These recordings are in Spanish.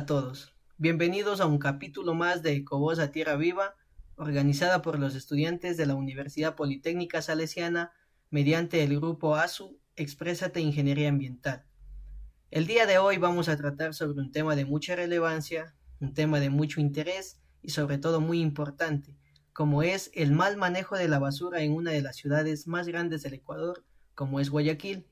a todos. Bienvenidos a un capítulo más de Ecovoz Tierra Viva, organizada por los estudiantes de la Universidad Politécnica Salesiana mediante el grupo ASU Exprésate Ingeniería Ambiental. El día de hoy vamos a tratar sobre un tema de mucha relevancia, un tema de mucho interés y sobre todo muy importante, como es el mal manejo de la basura en una de las ciudades más grandes del Ecuador, como es Guayaquil.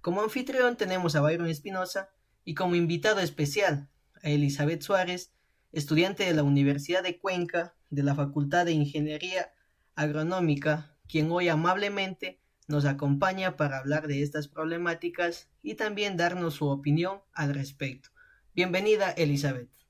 Como anfitrión tenemos a Byron Espinosa, y como invitado especial a Elizabeth Suárez, estudiante de la Universidad de Cuenca de la Facultad de Ingeniería Agronómica, quien hoy amablemente nos acompaña para hablar de estas problemáticas y también darnos su opinión al respecto. Bienvenida, Elizabeth.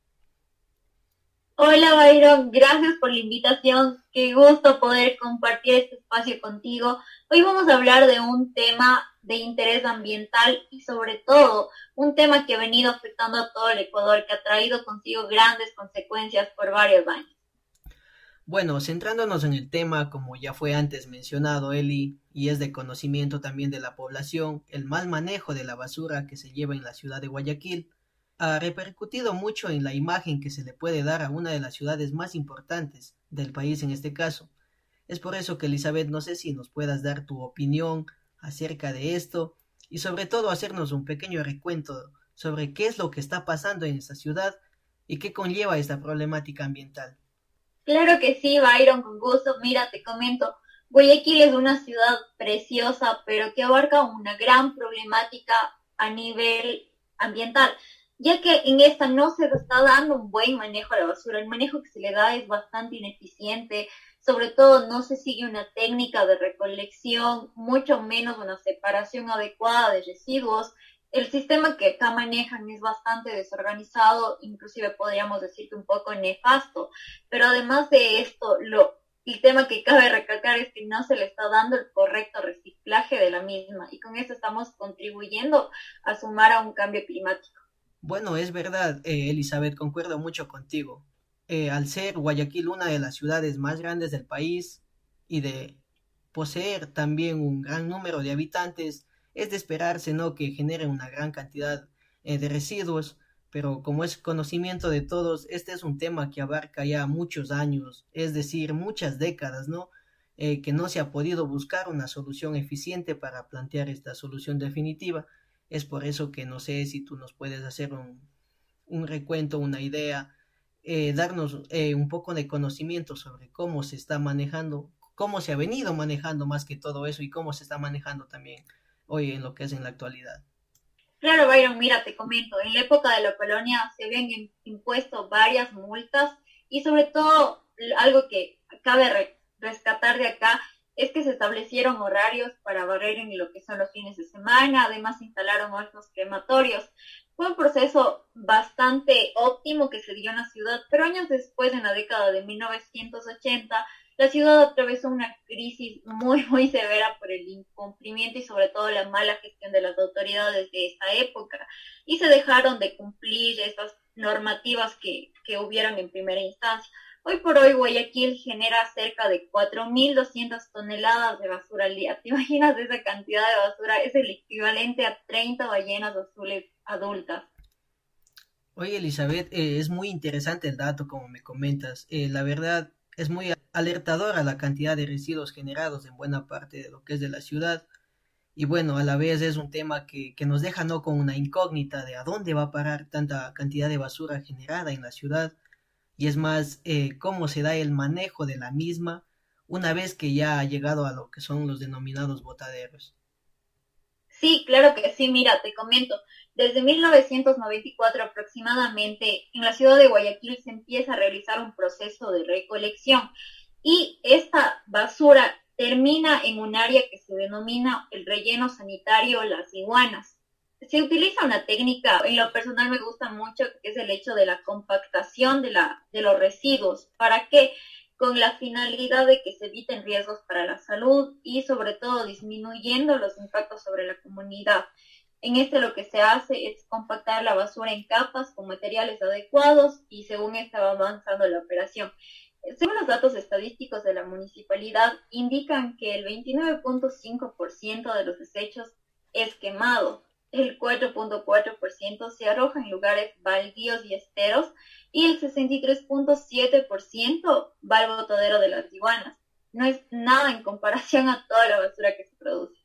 Hola Byron, gracias por la invitación. Qué gusto poder compartir este espacio contigo. Hoy vamos a hablar de un tema de interés ambiental y sobre todo un tema que ha venido afectando a todo el Ecuador, que ha traído consigo grandes consecuencias por varios años. Bueno, centrándonos en el tema, como ya fue antes mencionado, Eli, y es de conocimiento también de la población, el mal manejo de la basura que se lleva en la ciudad de Guayaquil ha repercutido mucho en la imagen que se le puede dar a una de las ciudades más importantes del país en este caso. Es por eso que Elizabeth, no sé si nos puedas dar tu opinión acerca de esto y sobre todo hacernos un pequeño recuento sobre qué es lo que está pasando en esta ciudad y qué conlleva esta problemática ambiental. Claro que sí, Byron, con gusto. Mira, te comento, Guayaquil es una ciudad preciosa, pero que abarca una gran problemática a nivel ambiental ya que en esta no se está dando un buen manejo a la basura. El manejo que se le da es bastante ineficiente, sobre todo no se sigue una técnica de recolección, mucho menos una separación adecuada de residuos. El sistema que acá manejan es bastante desorganizado, inclusive podríamos decir que un poco nefasto, pero además de esto, lo, el tema que cabe recalcar es que no se le está dando el correcto reciclaje de la misma y con eso estamos contribuyendo a sumar a un cambio climático. Bueno, es verdad, eh, Elizabeth, concuerdo mucho contigo. Eh, al ser Guayaquil una de las ciudades más grandes del país y de poseer también un gran número de habitantes, es de esperarse, ¿no?, que generen una gran cantidad eh, de residuos, pero como es conocimiento de todos, este es un tema que abarca ya muchos años, es decir, muchas décadas, ¿no?, que no se ha podido buscar una solución eficiente para plantear esta solución definitiva. Es por eso que no sé si tú nos puedes hacer un, un recuento, una idea, eh, darnos eh, un poco de conocimiento sobre cómo se está manejando, cómo se ha venido manejando más que todo eso y cómo se está manejando también hoy en lo que es en la actualidad. Claro, Byron, mira, te comento, en la época de la colonia se habían impuesto varias multas y sobre todo algo que cabe rescatar de acá es que se establecieron horarios para barrer en lo que son los fines de semana, además instalaron hornos crematorios. Fue un proceso bastante óptimo que se dio en la ciudad, pero años después, en la década de 1980, la ciudad atravesó una crisis muy, muy severa por el incumplimiento y sobre todo la mala gestión de las autoridades de esa época. Y se dejaron de cumplir estas normativas que, que hubieron en primera instancia. Hoy por hoy Guayaquil genera cerca de 4.200 toneladas de basura al día. ¿Te imaginas esa cantidad de basura? Es el equivalente a 30 ballenas azules adultas. Oye Elizabeth, eh, es muy interesante el dato como me comentas. Eh, la verdad es muy alertadora la cantidad de residuos generados en buena parte de lo que es de la ciudad. Y bueno, a la vez es un tema que, que nos deja no con una incógnita de a dónde va a parar tanta cantidad de basura generada en la ciudad y es más eh, cómo se da el manejo de la misma una vez que ya ha llegado a lo que son los denominados botaderos. Sí, claro que sí, mira, te comento. Desde 1994 aproximadamente, en la ciudad de Guayaquil se empieza a realizar un proceso de recolección y esta basura termina en un área que se denomina el relleno sanitario Las Iguanas se utiliza una técnica, en lo personal me gusta mucho, que es el hecho de la compactación de, la, de los residuos. ¿Para qué? Con la finalidad de que se eviten riesgos para la salud y sobre todo disminuyendo los impactos sobre la comunidad. En este lo que se hace es compactar la basura en capas con materiales adecuados y según estaba avanzando la operación. Según los datos estadísticos de la municipalidad, indican que el 29.5% de los desechos es quemado el 4.4% se arroja en lugares baldíos y esteros y el 63.7% va al botadero de las iguanas. No es nada en comparación a toda la basura que se produce.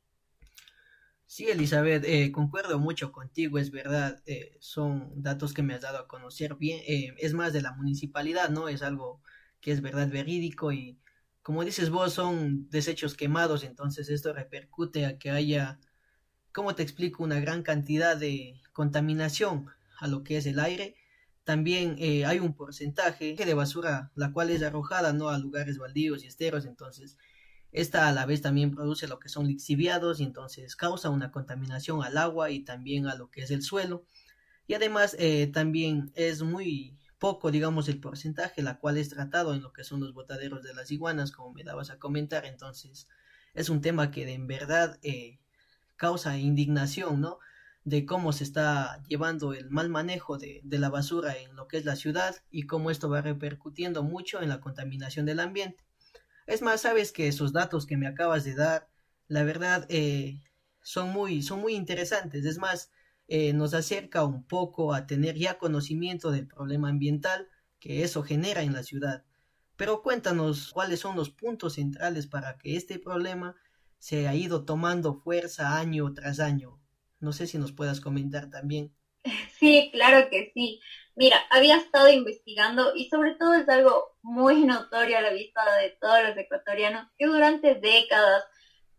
Sí, Elizabeth, eh, concuerdo mucho contigo, es verdad, eh, son datos que me has dado a conocer bien, eh, es más de la municipalidad, ¿no? Es algo que es verdad verídico y como dices vos, son desechos quemados, entonces esto repercute a que haya, ¿cómo te explico?, una gran cantidad de contaminación a lo que es el aire. También hay un porcentaje de basura, la cual es arrojada, ¿no?, a lugares baldíos y esteros, entonces esta a la vez también produce lo que son lixiviados y entonces causa una contaminación al agua y también a lo que es el suelo. Y además eh, también es muy poco, digamos, el porcentaje, la cual es tratado en lo que son los botaderos de las iguanas, como me dabas a comentar. Entonces es un tema que en verdad eh, causa indignación, ¿no? De cómo se está llevando el mal manejo de, de la basura en lo que es la ciudad y cómo esto va repercutiendo mucho en la contaminación del ambiente. Es más, sabes que esos datos que me acabas de dar, la verdad, eh, son, muy, son muy interesantes. Es más, eh, nos acerca un poco a tener ya conocimiento del problema ambiental que eso genera en la ciudad. Pero cuéntanos cuáles son los puntos centrales para que este problema se ha ido tomando fuerza año tras año. No sé si nos puedas comentar también. Sí, claro que sí. Mira, había estado investigando y sobre todo es algo muy notorio a la vista de todos los ecuatorianos que durante décadas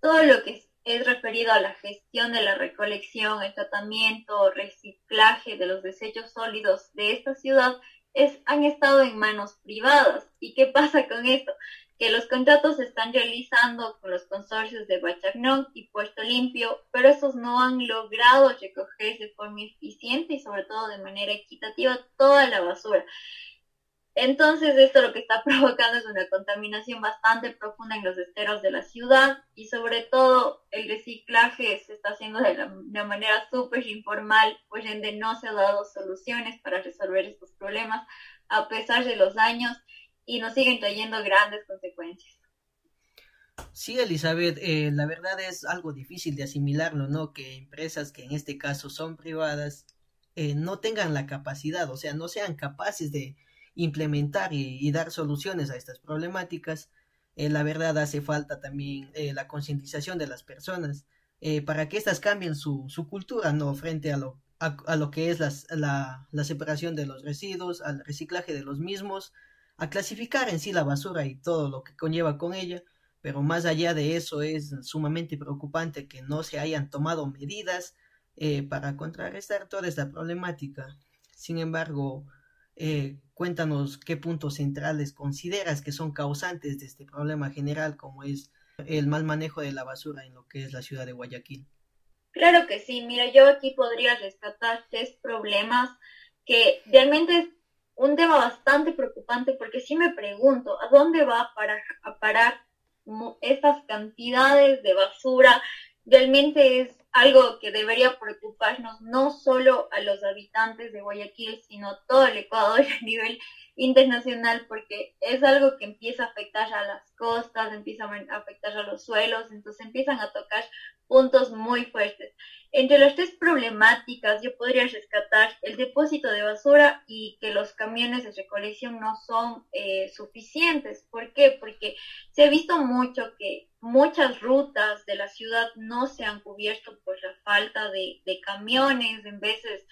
todo lo que es referido a la gestión de la recolección, el tratamiento, reciclaje de los desechos sólidos de esta ciudad es, han estado en manos privadas. ¿Y qué pasa con esto? Que los contratos se están realizando con los consorcios de Bachagnón y Puerto Limpio, pero esos no han logrado recoger de forma eficiente y sobre todo de manera equitativa toda la basura. Entonces esto lo que está provocando es una contaminación bastante profunda en los esteros de la ciudad y sobre todo el reciclaje se está haciendo de una manera súper informal, pues donde no se han dado soluciones para resolver estos problemas a pesar de los años y nos siguen trayendo grandes consecuencias. Sí, Elizabeth, eh, la verdad es algo difícil de asimilarlo, ¿no? Que empresas que en este caso son privadas eh, no tengan la capacidad, o sea, no sean capaces de implementar y, dar soluciones a estas problemáticas. Eh, la verdad hace falta también la concientización de las personas para que éstas cambien su, su cultura, ¿no? Frente a lo, a, lo que es la, la separación de los residuos, al reciclaje de los mismos a clasificar en sí la basura y todo lo que conlleva con ella, pero más allá de eso es sumamente preocupante que no se hayan tomado medidas eh, para contrarrestar toda esta problemática. Sin embargo, eh, cuéntanos qué puntos centrales consideras que son causantes de este problema general como es el mal manejo de la basura en lo que es la ciudad de Guayaquil. Claro que sí, mira, yo aquí podría rescatar tres problemas que realmente un tema bastante preocupante porque sí me pregunto, ¿a dónde va a parar, a parar estas cantidades de basura? Realmente es algo que debería preocuparnos no solo a los habitantes de Guayaquil, sino todo el Ecuador a nivel internacional, porque es algo que empieza a afectar a las costas, empieza a afectar a los suelos, entonces empiezan a tocar puntos muy fuertes. Entre las tres problemáticas yo podría rescatar el depósito de basura y que los camiones de recolección no son eh, suficientes. ¿Por qué? Porque se ha visto mucho que muchas rutas de la ciudad no se han cubierto por la falta de, de camiones. En veces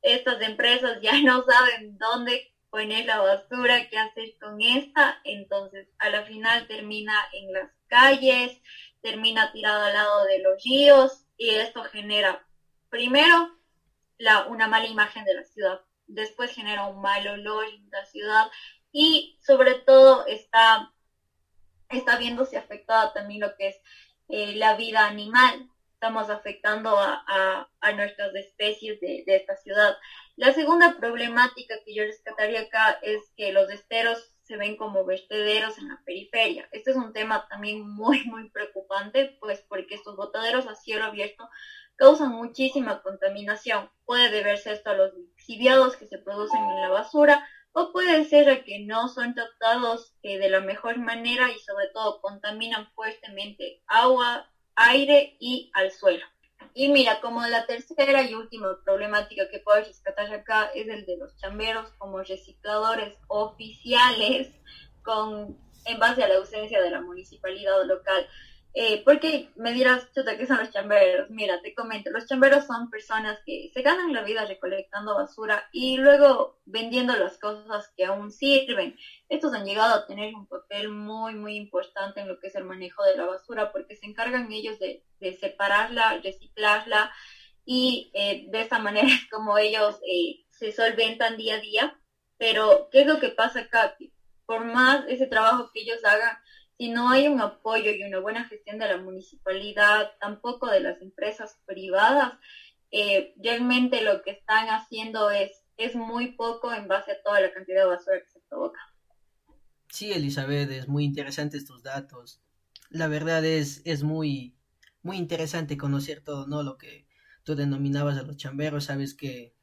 estas empresas ya no saben dónde poner la basura, qué hacer con esta. Entonces a la final termina en las calles, termina tirado al lado de los ríos y esto genera primero la, una mala imagen de la ciudad, después genera un mal olor en la ciudad y sobre todo está, está viéndose afectada también lo que es eh, la vida animal. Estamos afectando a, nuestras especies de, de esta ciudad. La segunda problemática que yo rescataría acá es que los esteros se ven como vertederos en la periferia. Este es un tema también muy, muy preocupante, pues porque estos botaderos a cielo abierto causan muchísima contaminación. Puede deberse esto a los lixiviados que se producen en la basura o puede ser a que no son tratados eh, de la mejor manera y sobre todo contaminan fuertemente agua, aire y al suelo. y mira, como la tercera y última problemática que puedo rescatar acá es el de los chamberos como recicladores oficiales con en base a la ausencia de la municipalidad local. Eh, porque me dirás, chuta, ¿qué son los chamberos? Mira, te comento, los chamberos son personas que se ganan la vida recolectando basura y luego vendiendo las cosas que aún sirven. Estos han llegado a tener un papel muy, muy importante en lo que es el manejo de la basura porque se encargan ellos de, separarla, reciclarla y eh, de esa manera es como ellos eh, se solventan día a día. Pero, ¿qué es lo que pasa acá? Por más ese trabajo que ellos hagan, si no hay un apoyo y una buena gestión de la municipalidad, tampoco de las empresas privadas, eh, realmente lo que están haciendo es, es muy poco en base a toda la cantidad de basura que se provoca. Sí, Elizabeth, es muy interesante estos datos. La verdad es, es muy, muy interesante conocer todo, ¿no? Lo que tú denominabas a los chamberos, sabes que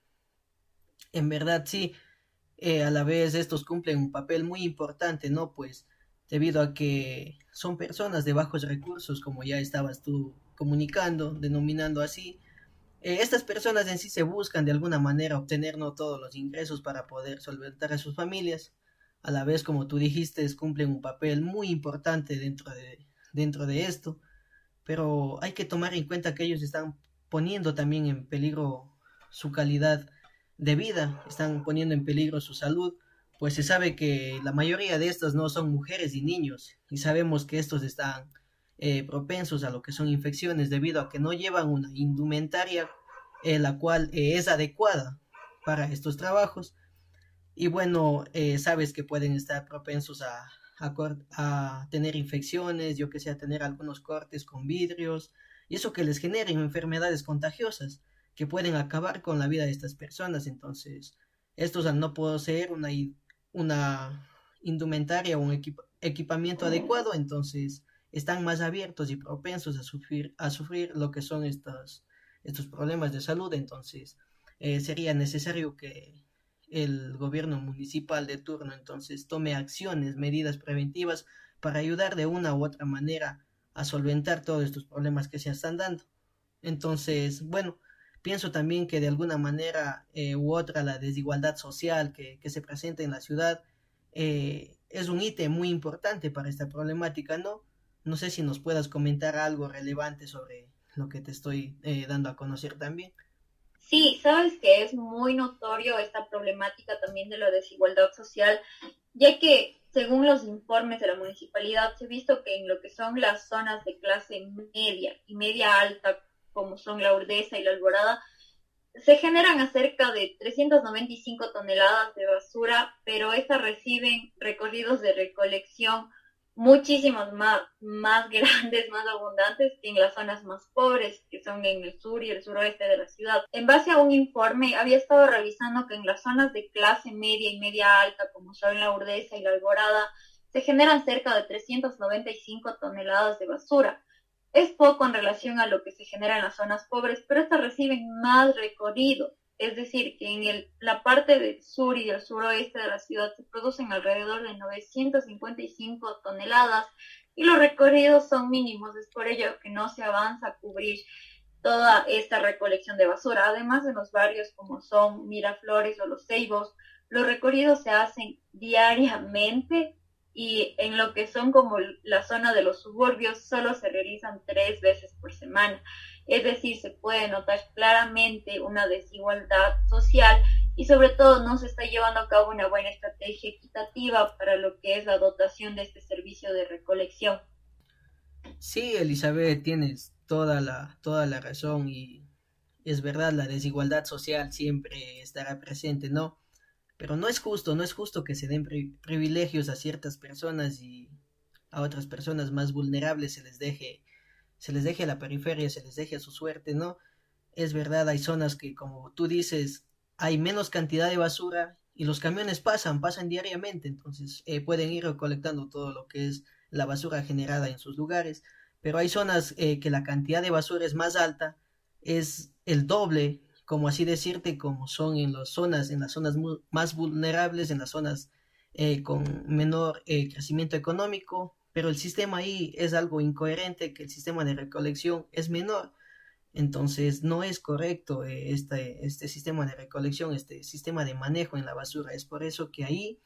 en verdad sí, eh, a la vez estos cumplen un papel muy importante, ¿no? Pues debido a que son personas de bajos recursos, como ya estabas tú comunicando, denominando así. Eh, estas personas en sí se buscan de alguna manera obtener no todos los ingresos para poder solventar a sus familias. A la vez, como tú dijiste, cumplen un papel muy importante dentro de, dentro de esto. Pero hay que tomar en cuenta que ellos están poniendo también en peligro su calidad de vida, están poniendo en peligro su salud pues se sabe que la mayoría de estas no son mujeres y niños y sabemos que estos están eh, propensos a lo que son infecciones debido a que no llevan una indumentaria eh, la cual eh, es adecuada para estos trabajos. Y bueno sabes que pueden estar propensos a, a, tener infecciones yo que sé a tener algunos cortes con vidrios y eso que les generen enfermedades contagiosas que pueden acabar con la vida de estas personas. Entonces estos al no poseer una una indumentaria o un equipamiento adecuado, entonces están más abiertos y propensos a sufrir, a sufrir lo que son estos, estos problemas de salud. Entonces, eh, sería necesario que el gobierno municipal de turno entonces tome acciones, medidas preventivas para ayudar de una u otra manera a solventar todos estos problemas que se están dando. Entonces, bueno, Pienso también que de alguna manera eh, u otra la desigualdad social que, se presenta en la ciudad eh, es un ítem muy importante para esta problemática, ¿no? No sé si nos puedas comentar algo relevante sobre lo que te estoy eh, dando a conocer también. Sí, sabes que es muy notorio esta problemática también de la desigualdad social, ya que según los informes de la municipalidad se ha visto que en lo que son las zonas de clase media y media alta como son la urdesa y la alborada, se generan acerca de 395 toneladas de basura, pero estas reciben recorridos de recolección muchísimos más, más grandes, más abundantes que en las zonas más pobres, que son en el sur y el suroeste de la ciudad. En base a un informe, había estado revisando que en las zonas de clase media y media alta, como son la urdesa y la alborada, se generan cerca de 395 toneladas de basura. Es poco en relación a lo que se genera en las zonas pobres, pero estas reciben más recorrido. Es decir, que en el, la parte del sur y del suroeste de la ciudad se producen alrededor de 955 toneladas y los recorridos son mínimos. Es por ello que no se avanza a cubrir toda esta recolección de basura. Además, en los barrios como son Miraflores o Los Ceibos, los recorridos se hacen diariamente y en lo que son como la zona de los suburbios solo se realizan tres veces por semana. Es decir, se puede notar claramente una desigualdad social y sobre todo no se está llevando a cabo una buena estrategia equitativa para lo que es la dotación de este servicio de recolección. Sí, Elizabeth, tienes toda la, toda la razón y es verdad, la desigualdad social siempre estará presente, ¿no? Pero no es justo, no es justo que se den privilegios a ciertas personas y a otras personas más vulnerables se les deje, se les deje a la periferia, se les deje a su suerte, ¿no? Es verdad, hay zonas que, como tú dices, hay menos cantidad de basura y los camiones pasan, pasan diariamente, entonces eh, pueden ir recolectando todo lo que es la basura generada en sus lugares, pero hay zonas eh, que la cantidad de basura es más alta, es el doble como así decirte, como son en las zonas, en las zonas más vulnerables, en las zonas eh, con menor eh, crecimiento económico, pero el sistema ahí es algo incoherente, que el sistema de recolección es menor. Entonces no es correcto eh, este, este sistema de recolección, este sistema de manejo en la basura. Es por eso que ahí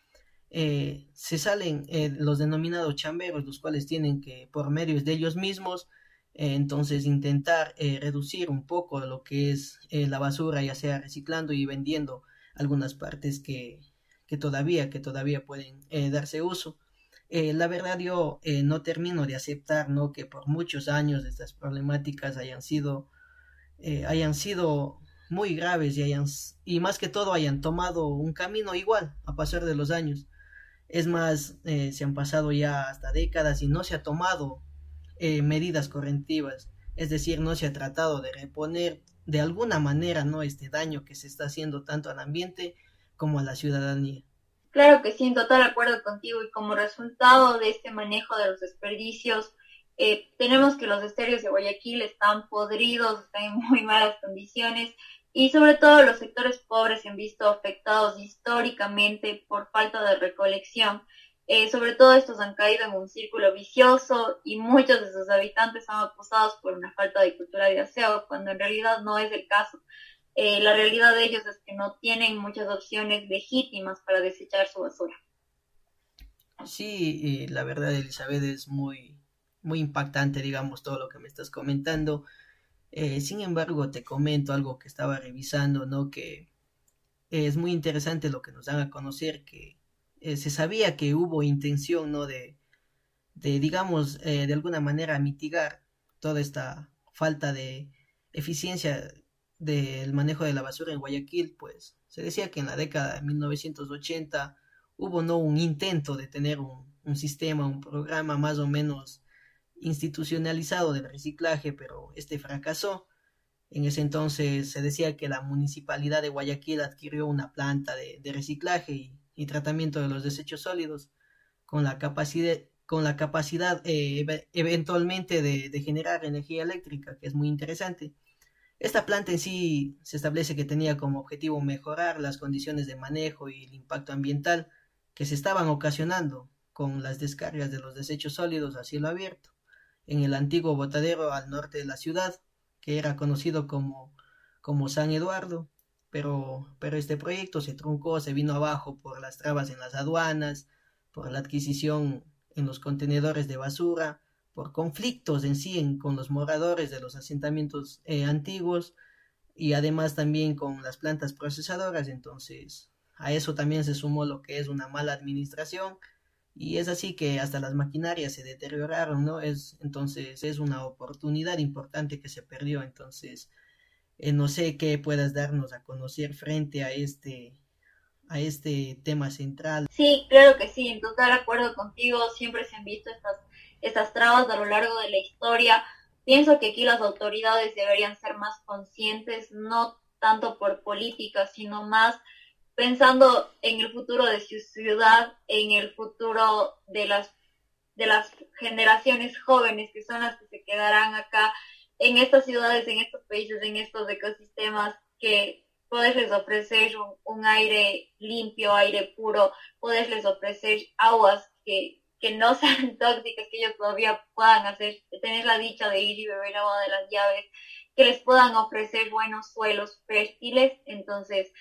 se salen los denominados chamberos, los cuales tienen que, por medios de ellos mismos, entonces intentar reducir un poco lo que es la basura, ya sea reciclando y vendiendo algunas partes que, que todavía, que todavía pueden darse uso. la verdad yo no termino de aceptar ¿no? que por muchos años estas problemáticas hayan sido eh, hayan sido muy graves y, hayan, y más que todo hayan tomado un camino igual a pasar de los años. Es más, eh, se han pasado ya hasta décadas y no se ha tomado eh, medidas correntivas, es decir, no se ha tratado de reponer de alguna manera no este daño que se está haciendo tanto al ambiente como a la ciudadanía. Claro que sí, en total acuerdo contigo y como resultado de este manejo de los desperdicios, eh, tenemos que los estéreos de Guayaquil están podridos, están en muy malas condiciones y sobre todo los sectores pobres se han visto afectados históricamente por falta de recolección. Eh, sobre todo estos han caído en un círculo vicioso y muchos de sus habitantes son acusados por una falta de cultura de aseo, cuando en realidad no es el caso. Eh, la realidad de ellos es que no tienen muchas opciones legítimas para desechar su basura. Sí, la verdad, Elizabeth, es muy, muy impactante, digamos, todo lo que me estás comentando. Eh, sin embargo, te comento algo que estaba revisando, ¿no? Que es muy interesante lo que nos dan a conocer, que eh, se sabía que hubo intención, ¿no? De, de digamos, eh, de alguna manera mitigar toda esta falta de eficiencia del manejo de la basura en Guayaquil, pues se decía que en la década de 1980 hubo no un intento de tener un, un sistema, un programa más o menos institucionalizado del reciclaje, pero este fracasó. En ese entonces se decía que la municipalidad de Guayaquil adquirió una planta de, reciclaje y, tratamiento de los desechos sólidos con la capacidad, con la capacidad eh, eventualmente de, de, generar energía eléctrica, que es muy interesante. Esta planta en sí se establece que tenía como objetivo mejorar las condiciones de manejo y el impacto ambiental que se estaban ocasionando con las descargas de los desechos sólidos a cielo abierto en el antiguo botadero al norte de la ciudad, que era conocido como, como San Eduardo, pero, pero este proyecto se truncó, se vino abajo por las trabas en las aduanas, por la adquisición en los contenedores de basura, por conflictos en sí con los moradores de los asentamientos eh, antiguos y además también con las plantas procesadoras. Entonces, a eso también se sumó lo que es una mala administración y es así que hasta las maquinarias se deterioraron, ¿no? Es, entonces es una oportunidad importante que se perdió, entonces eh, no sé qué puedas darnos a conocer frente a este a este tema central. Sí, claro que sí, en total acuerdo contigo, siempre se han visto estas, estas trabas a lo largo de la historia. Pienso que aquí las autoridades deberían ser más conscientes, no tanto por política, sino más pensando en el futuro de su ciudad, en el futuro de las, de las generaciones jóvenes que son las que se quedarán acá en estas ciudades, en estos países, en estos ecosistemas, que poderles ofrecer un, aire limpio, aire puro, poderles ofrecer aguas que, que no sean tóxicas, que ellos todavía puedan hacer, tener la dicha de ir y beber agua de las llaves, que les puedan ofrecer buenos suelos fértiles. Entonces,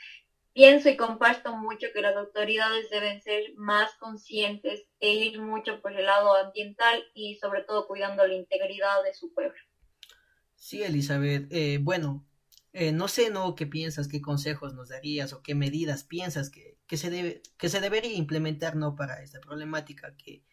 pienso y comparto mucho que las autoridades deben ser más conscientes e ir mucho por el lado ambiental y sobre todo cuidando la integridad de su pueblo. Sí, Elizabeth. Eh, bueno, eh, no sé, ¿no? ¿Qué piensas? ¿Qué consejos nos darías o qué medidas piensas que, que, se, debe, que se debería implementar, ¿no? Para esta problemática que,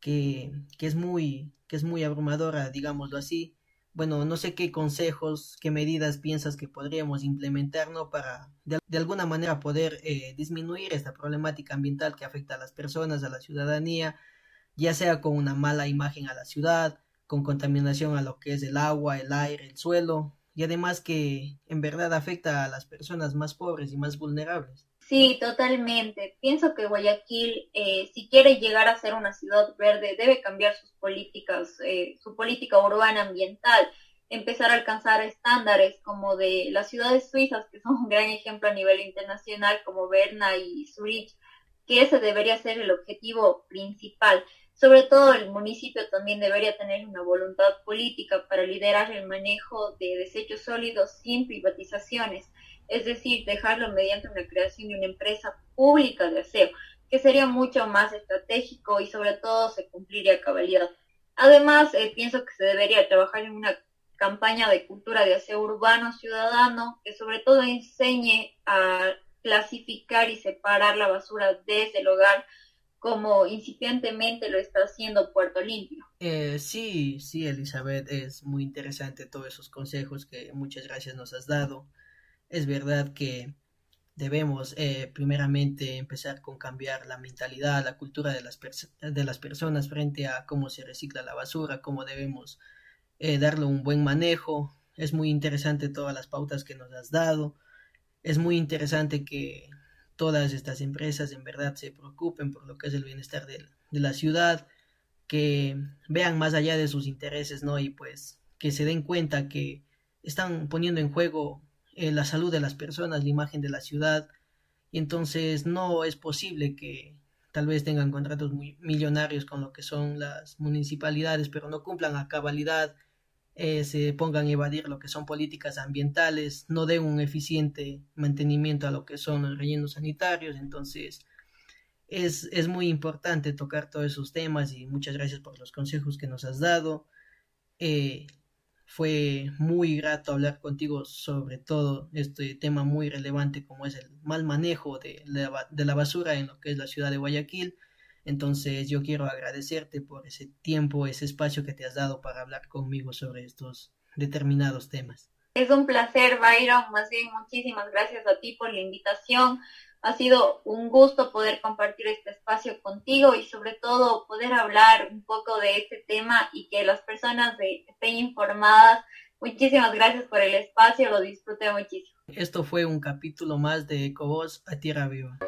que, que, es muy, que es muy abrumadora, digámoslo así bueno, no sé qué consejos, qué medidas piensas que podríamos implementar, ¿no? Para de, alguna manera poder eh, disminuir esta problemática ambiental que afecta a las personas, a la ciudadanía, ya sea con una mala imagen a la ciudad, con contaminación a lo que es el agua, el aire, el suelo, y además que en verdad afecta a las personas más pobres y más vulnerables. Sí, totalmente. Pienso que Guayaquil, eh, si quiere llegar a ser una ciudad verde, debe cambiar sus políticas, eh, su política urbana ambiental, empezar a alcanzar estándares como de las ciudades suizas, que son un gran ejemplo a nivel internacional, como Berna y Zurich, que ese debería ser el objetivo principal. Sobre todo el municipio también debería tener una voluntad política para liderar el manejo de desechos sólidos sin privatizaciones, es decir, dejarlo mediante una creación de una empresa pública de aseo, que sería mucho más estratégico y sobre todo se cumpliría a cabalidad. Además, eh, pienso que se debería trabajar en una campaña de cultura de aseo urbano ciudadano que sobre todo enseñe a clasificar y separar la basura desde el hogar como incipientemente lo está haciendo Puerto Limpio. Eh, sí, sí, Elizabeth, es muy interesante todos esos consejos que muchas gracias nos has dado. Es verdad que debemos eh, primeramente empezar con cambiar la mentalidad, la cultura de las, de las personas frente a cómo se recicla la basura, cómo debemos eh, darle un buen manejo. Es muy interesante todas las pautas que nos has dado. Es muy interesante que todas estas empresas en verdad se preocupen por lo que es el bienestar de, la ciudad, que vean más allá de sus intereses, ¿no? Y pues que se den cuenta que están poniendo en juego eh, la salud de las personas, la imagen de la ciudad, y entonces no es posible que tal vez tengan contratos muy millonarios con lo que son las municipalidades, pero no cumplan a cabalidad eh, se pongan a evadir lo que son políticas ambientales, no den un eficiente mantenimiento a lo que son los rellenos sanitarios. Entonces, es, es muy importante tocar todos esos temas y muchas gracias por los consejos que nos has dado. Eh, fue muy grato hablar contigo sobre todo este tema muy relevante como es el mal manejo de de la basura en lo que es la ciudad de Guayaquil. Entonces yo quiero agradecerte por ese tiempo, ese espacio que te has dado para hablar conmigo sobre estos determinados temas. Es un placer, Byron. Más bien, muchísimas gracias a ti por la invitación. Ha sido un gusto poder compartir este espacio contigo y sobre todo poder hablar un poco de este tema y que las personas estén informadas. Muchísimas gracias por el espacio, lo disfruté muchísimo. Esto fue un capítulo más de Ecovos a Tierra Viva.